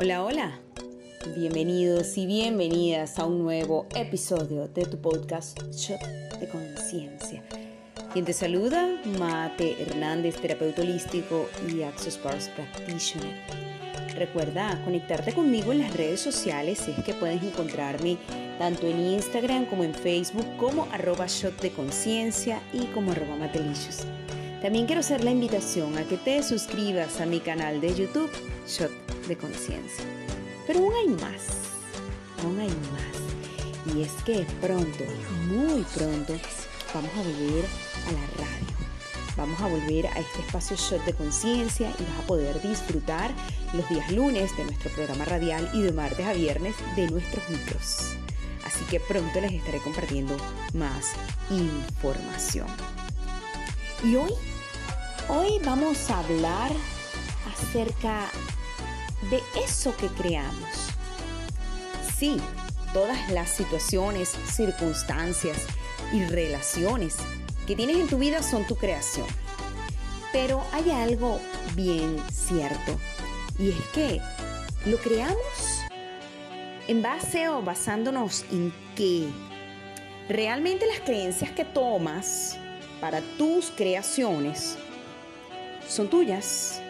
Hola, hola. Bienvenidos y bienvenidas a un nuevo episodio de tu podcast Shot de Conciencia. Quien te saluda, Mate Hernández, terapeuta holístico y Access Bars Practitioner. Recuerda conectarte conmigo en las redes sociales es que puedes encontrarme tanto en Instagram como en Facebook como arroba shot de conciencia y como arroba matelicious. También quiero hacer la invitación a que te suscribas a mi canal de YouTube Shot de conciencia. Pero aún hay más, aún hay más. Y es que pronto, muy pronto, vamos a volver a la radio. Vamos a volver a este espacio shot de conciencia y vas a poder disfrutar los días lunes de nuestro programa radial y de martes a viernes de nuestros micros. Así que pronto les estaré compartiendo más información. Y hoy, hoy vamos a hablar acerca de eso que creamos. Sí, todas las situaciones, circunstancias y relaciones que tienes en tu vida son tu creación. Pero hay algo bien cierto y es que lo creamos en base o basándonos en que realmente las creencias que tomas para tus creaciones son tuyas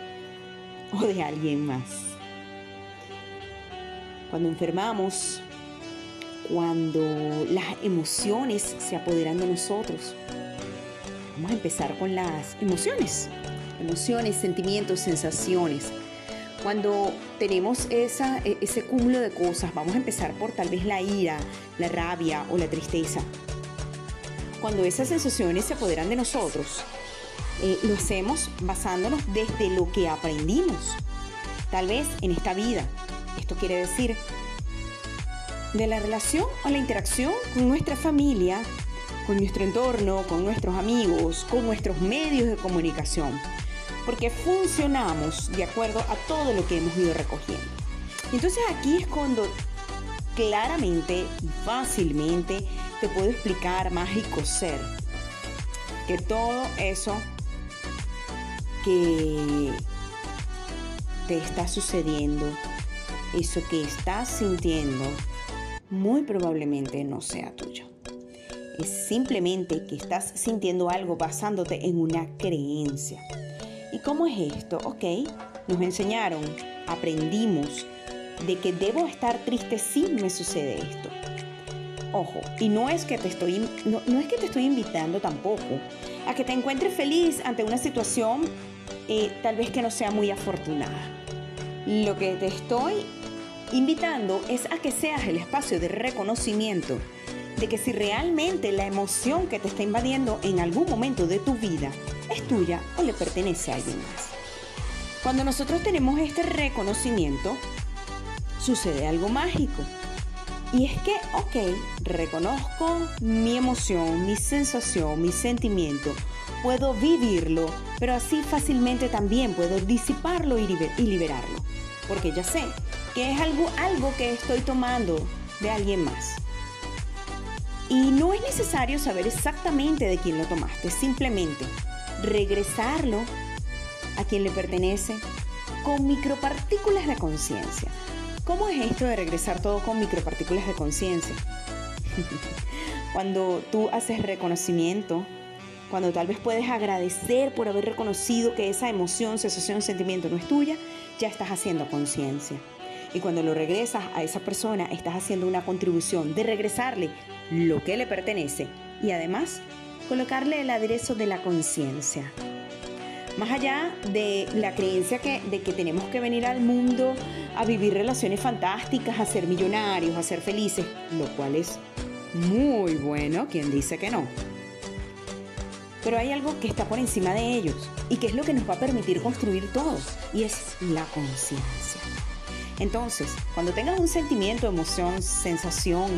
o de alguien más cuando enfermamos, cuando las emociones se apoderan de nosotros. Vamos a empezar con las emociones. Emociones, sentimientos, sensaciones. Cuando tenemos esa, e, ese cúmulo de cosas, vamos a empezar por tal vez la ira, la rabia o la tristeza. Cuando esas sensaciones se apoderan de nosotros, eh, lo hacemos basándonos desde lo que aprendimos. Tal vez en esta vida esto quiere decir de la relación o la interacción con nuestra familia, con nuestro entorno, con nuestros amigos, con nuestros medios de comunicación, porque funcionamos de acuerdo a todo lo que hemos ido recogiendo. Entonces aquí es cuando claramente y fácilmente te puedo explicar mágico ser que todo eso que te está sucediendo eso que estás sintiendo muy probablemente no sea tuyo. Es simplemente que estás sintiendo algo basándote en una creencia. ¿Y cómo es esto? Ok, nos enseñaron, aprendimos de que debo estar triste si me sucede esto. Ojo, y no es que te estoy, no, es que te estoy invitando tampoco a que te encuentres feliz ante una situación eh, tal vez que no sea muy afortunada. Lo que te estoy invitando es a que seas el espacio de reconocimiento de que si realmente la emoción que te está invadiendo en algún momento de tu vida es tuya o le pertenece a alguien más. Cuando nosotros tenemos este reconocimiento, sucede algo mágico. Y es que, ok, reconozco mi emoción, mi sensación, mi sentimiento, puedo vivirlo, pero así fácilmente también puedo disiparlo y liberarlo. Porque ya sé que es algo, algo que estoy tomando de alguien más. Y no es necesario saber exactamente de quién lo tomaste, simplemente regresarlo a quien le pertenece con micropartículas de conciencia. ¿Cómo es esto de regresar todo con micropartículas de conciencia? cuando tú haces reconocimiento, cuando tal vez puedes agradecer por haber reconocido que esa emoción, sensación, sentimiento no es tuya, ya estás haciendo conciencia. Y cuando lo regresas a esa persona, estás haciendo una contribución de regresarle lo que le pertenece y además colocarle el aderezo de la conciencia. Más allá de la creencia que, de que tenemos que venir al mundo a vivir relaciones fantásticas, a ser millonarios, a ser felices, lo cual es muy bueno, quien dice que no. Pero hay algo que está por encima de ellos y que es lo que nos va a permitir construir todo, y es la conciencia. Entonces, cuando tengas un sentimiento, emoción, sensación,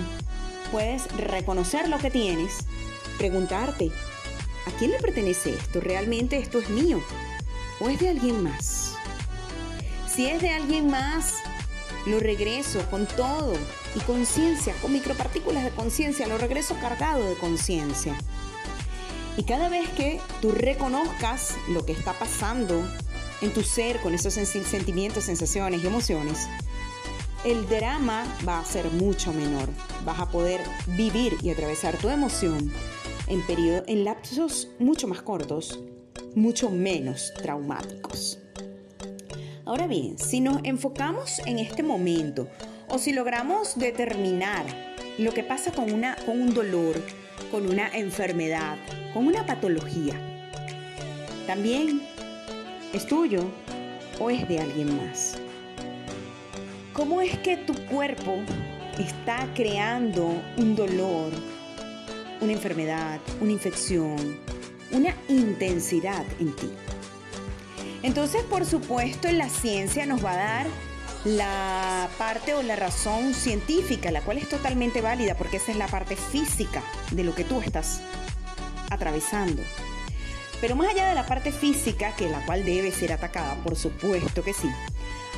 puedes reconocer lo que tienes, preguntarte, ¿a quién le pertenece esto? ¿Realmente esto es mío? ¿O es de alguien más? Si es de alguien más, lo regreso con todo y conciencia, con micropartículas de conciencia, lo regreso cargado de conciencia. Y cada vez que tú reconozcas lo que está pasando en tu ser con esos sentimientos, sensaciones y emociones, el drama va a ser mucho menor. Vas a poder vivir y atravesar tu emoción en, periodo, en lapsos mucho más cortos, mucho menos traumáticos. Ahora bien, si nos enfocamos en este momento o si logramos determinar lo que pasa con, una, con un dolor, con una enfermedad, con una patología, también es tuyo o es de alguien más. ¿Cómo es que tu cuerpo está creando un dolor, una enfermedad, una infección, una intensidad en ti? Entonces, por supuesto, la ciencia nos va a dar la parte o la razón científica, la cual es totalmente válida porque esa es la parte física de lo que tú estás atravesando. Pero más allá de la parte física, que la cual debe ser atacada, por supuesto que sí,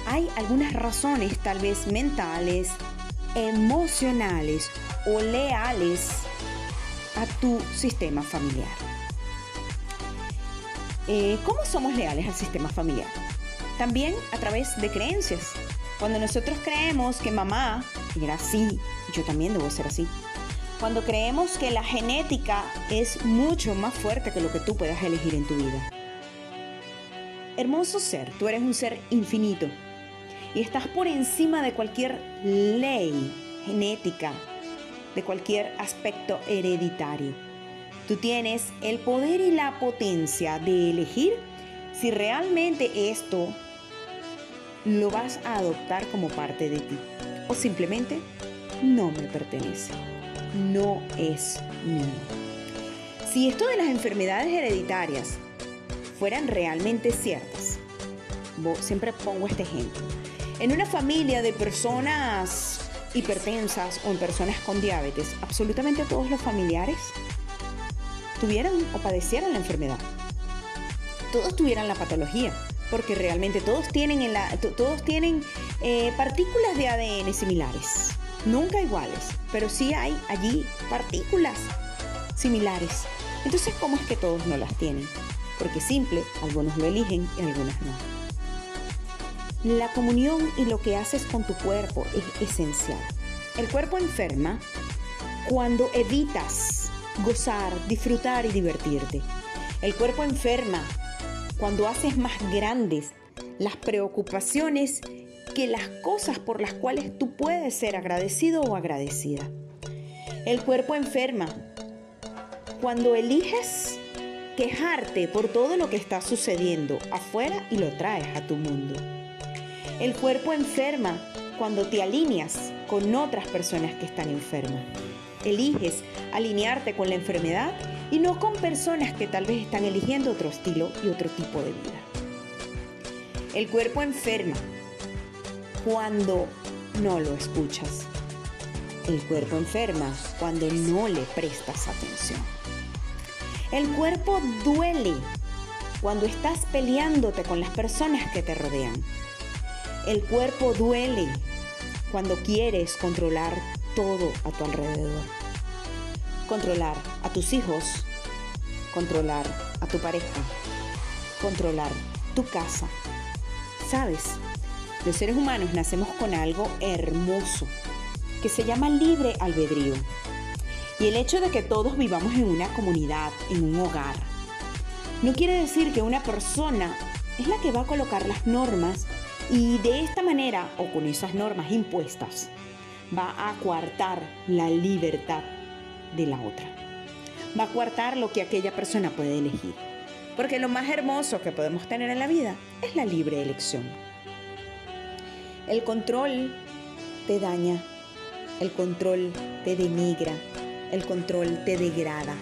hay algunas razones tal vez mentales, emocionales o leales a tu sistema familiar. Eh, ¿Cómo somos leales al sistema familiar? También a través de creencias. Cuando nosotros creemos que mamá era así, yo también debo ser así. Cuando creemos que la genética es mucho más fuerte que lo que tú puedas elegir en tu vida. Hermoso ser, tú eres un ser infinito y estás por encima de cualquier ley genética, de cualquier aspecto hereditario. Tú tienes el poder y la potencia de elegir si realmente esto lo vas a adoptar como parte de ti o simplemente no me pertenece, no es mío. Si esto de las enfermedades hereditarias fueran realmente ciertas, siempre pongo este ejemplo, en una familia de personas hipertensas o en personas con diabetes, absolutamente todos los familiares tuvieran o padecieran la enfermedad. Todos tuvieran la patología, porque realmente todos tienen, en la, todos tienen eh, partículas de ADN similares, nunca iguales, pero sí hay allí partículas similares. Entonces, ¿cómo es que todos no las tienen? Porque simple, algunos lo eligen y algunos no. La comunión y lo que haces con tu cuerpo es esencial. El cuerpo enferma cuando evitas gozar, disfrutar y divertirte. El cuerpo enferma cuando haces más grandes las preocupaciones que las cosas por las cuales tú puedes ser agradecido o agradecida. El cuerpo enferma cuando eliges quejarte por todo lo que está sucediendo afuera y lo traes a tu mundo. El cuerpo enferma cuando te alineas con otras personas que están enfermas. Eliges alinearte con la enfermedad y no con personas que tal vez están eligiendo otro estilo y otro tipo de vida. El cuerpo enferma cuando no lo escuchas. El cuerpo enferma cuando no le prestas atención. El cuerpo duele cuando estás peleándote con las personas que te rodean. El cuerpo duele cuando quieres controlar todo a tu alrededor. Controlar a tus hijos, controlar a tu pareja, controlar tu casa. Sabes, los seres humanos nacemos con algo hermoso que se llama libre albedrío. Y el hecho de que todos vivamos en una comunidad, en un hogar, no quiere decir que una persona es la que va a colocar las normas y de esta manera, o con esas normas impuestas, va a coartar la libertad de la otra. Va a coartar lo que aquella persona puede elegir. Porque lo más hermoso que podemos tener en la vida es la libre elección. El control te daña, el control te denigra, el control te degrada.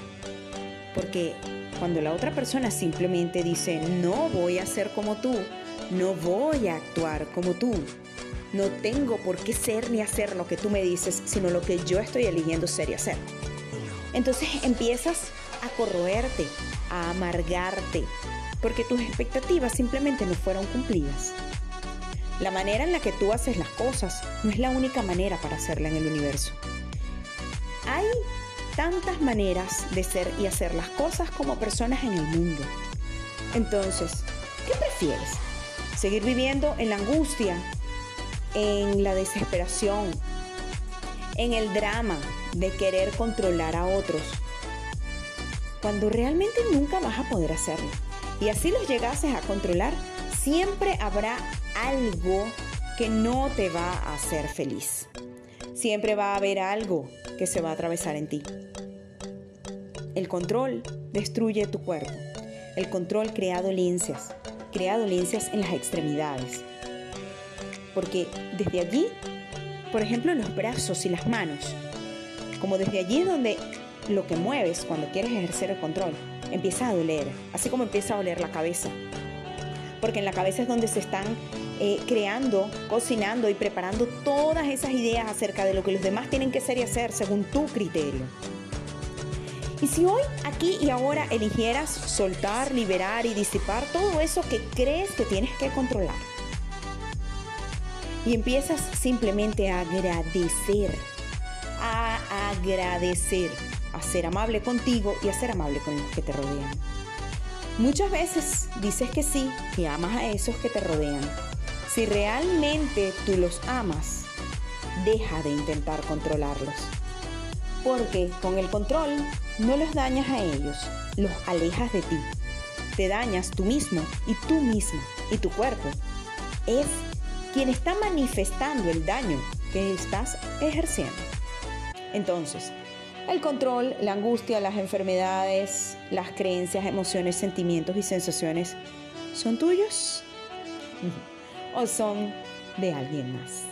Porque cuando la otra persona simplemente dice, no voy a ser como tú, no voy a actuar como tú. No tengo por qué ser ni hacer lo que tú me dices, sino lo que yo estoy eligiendo ser y hacer. Entonces empiezas a corroerte, a amargarte, porque tus expectativas simplemente no fueron cumplidas. La manera en la que tú haces las cosas no es la única manera para hacerla en el universo. Hay tantas maneras de ser y hacer las cosas como personas en el mundo. Entonces, ¿qué prefieres? seguir viviendo en la angustia, en la desesperación, en el drama de querer controlar a otros, cuando realmente nunca vas a poder hacerlo. Y así los llegases a controlar, siempre habrá algo que no te va a hacer feliz. Siempre va a haber algo que se va a atravesar en ti. El control destruye tu cuerpo. El control crea dolencias, crea dolencias en las extremidades. Porque desde allí, por ejemplo, los brazos y las manos, como desde allí es donde lo que mueves cuando quieres ejercer el control empieza a doler, así como empieza a doler la cabeza. Porque en la cabeza es donde se están eh, creando, cocinando y preparando todas esas ideas acerca de lo que los demás tienen que ser y hacer según tu criterio. Y si hoy, aquí y ahora eligieras soltar, liberar y disipar todo eso que crees que tienes que controlar, y empiezas simplemente a agradecer, a agradecer, a ser amable contigo y a ser amable con los que te rodean. Muchas veces dices que sí, que amas a esos que te rodean. Si realmente tú los amas, deja de intentar controlarlos. Porque con el control no los dañas a ellos, los alejas de ti. Te dañas tú mismo y tú misma y tu cuerpo. Es quien está manifestando el daño que estás ejerciendo. Entonces, el control, la angustia, las enfermedades, las creencias, emociones, sentimientos y sensaciones, ¿son tuyos? ¿O son de alguien más?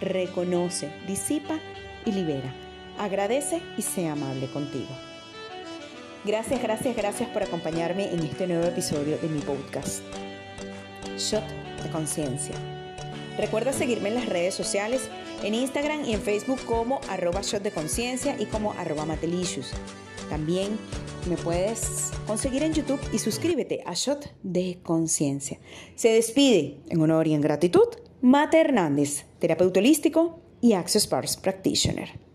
Reconoce, disipa y libera. Agradece y sea amable contigo. Gracias, gracias, gracias por acompañarme en este nuevo episodio de mi podcast. Shot de conciencia. Recuerda seguirme en las redes sociales, en Instagram y en Facebook como arroba shot de conciencia y como arroba matelicious. También me puedes conseguir en YouTube y suscríbete a Shot de Conciencia. Se despide en honor y en gratitud Mate Hernández, terapeuta holístico y Access Bars Practitioner.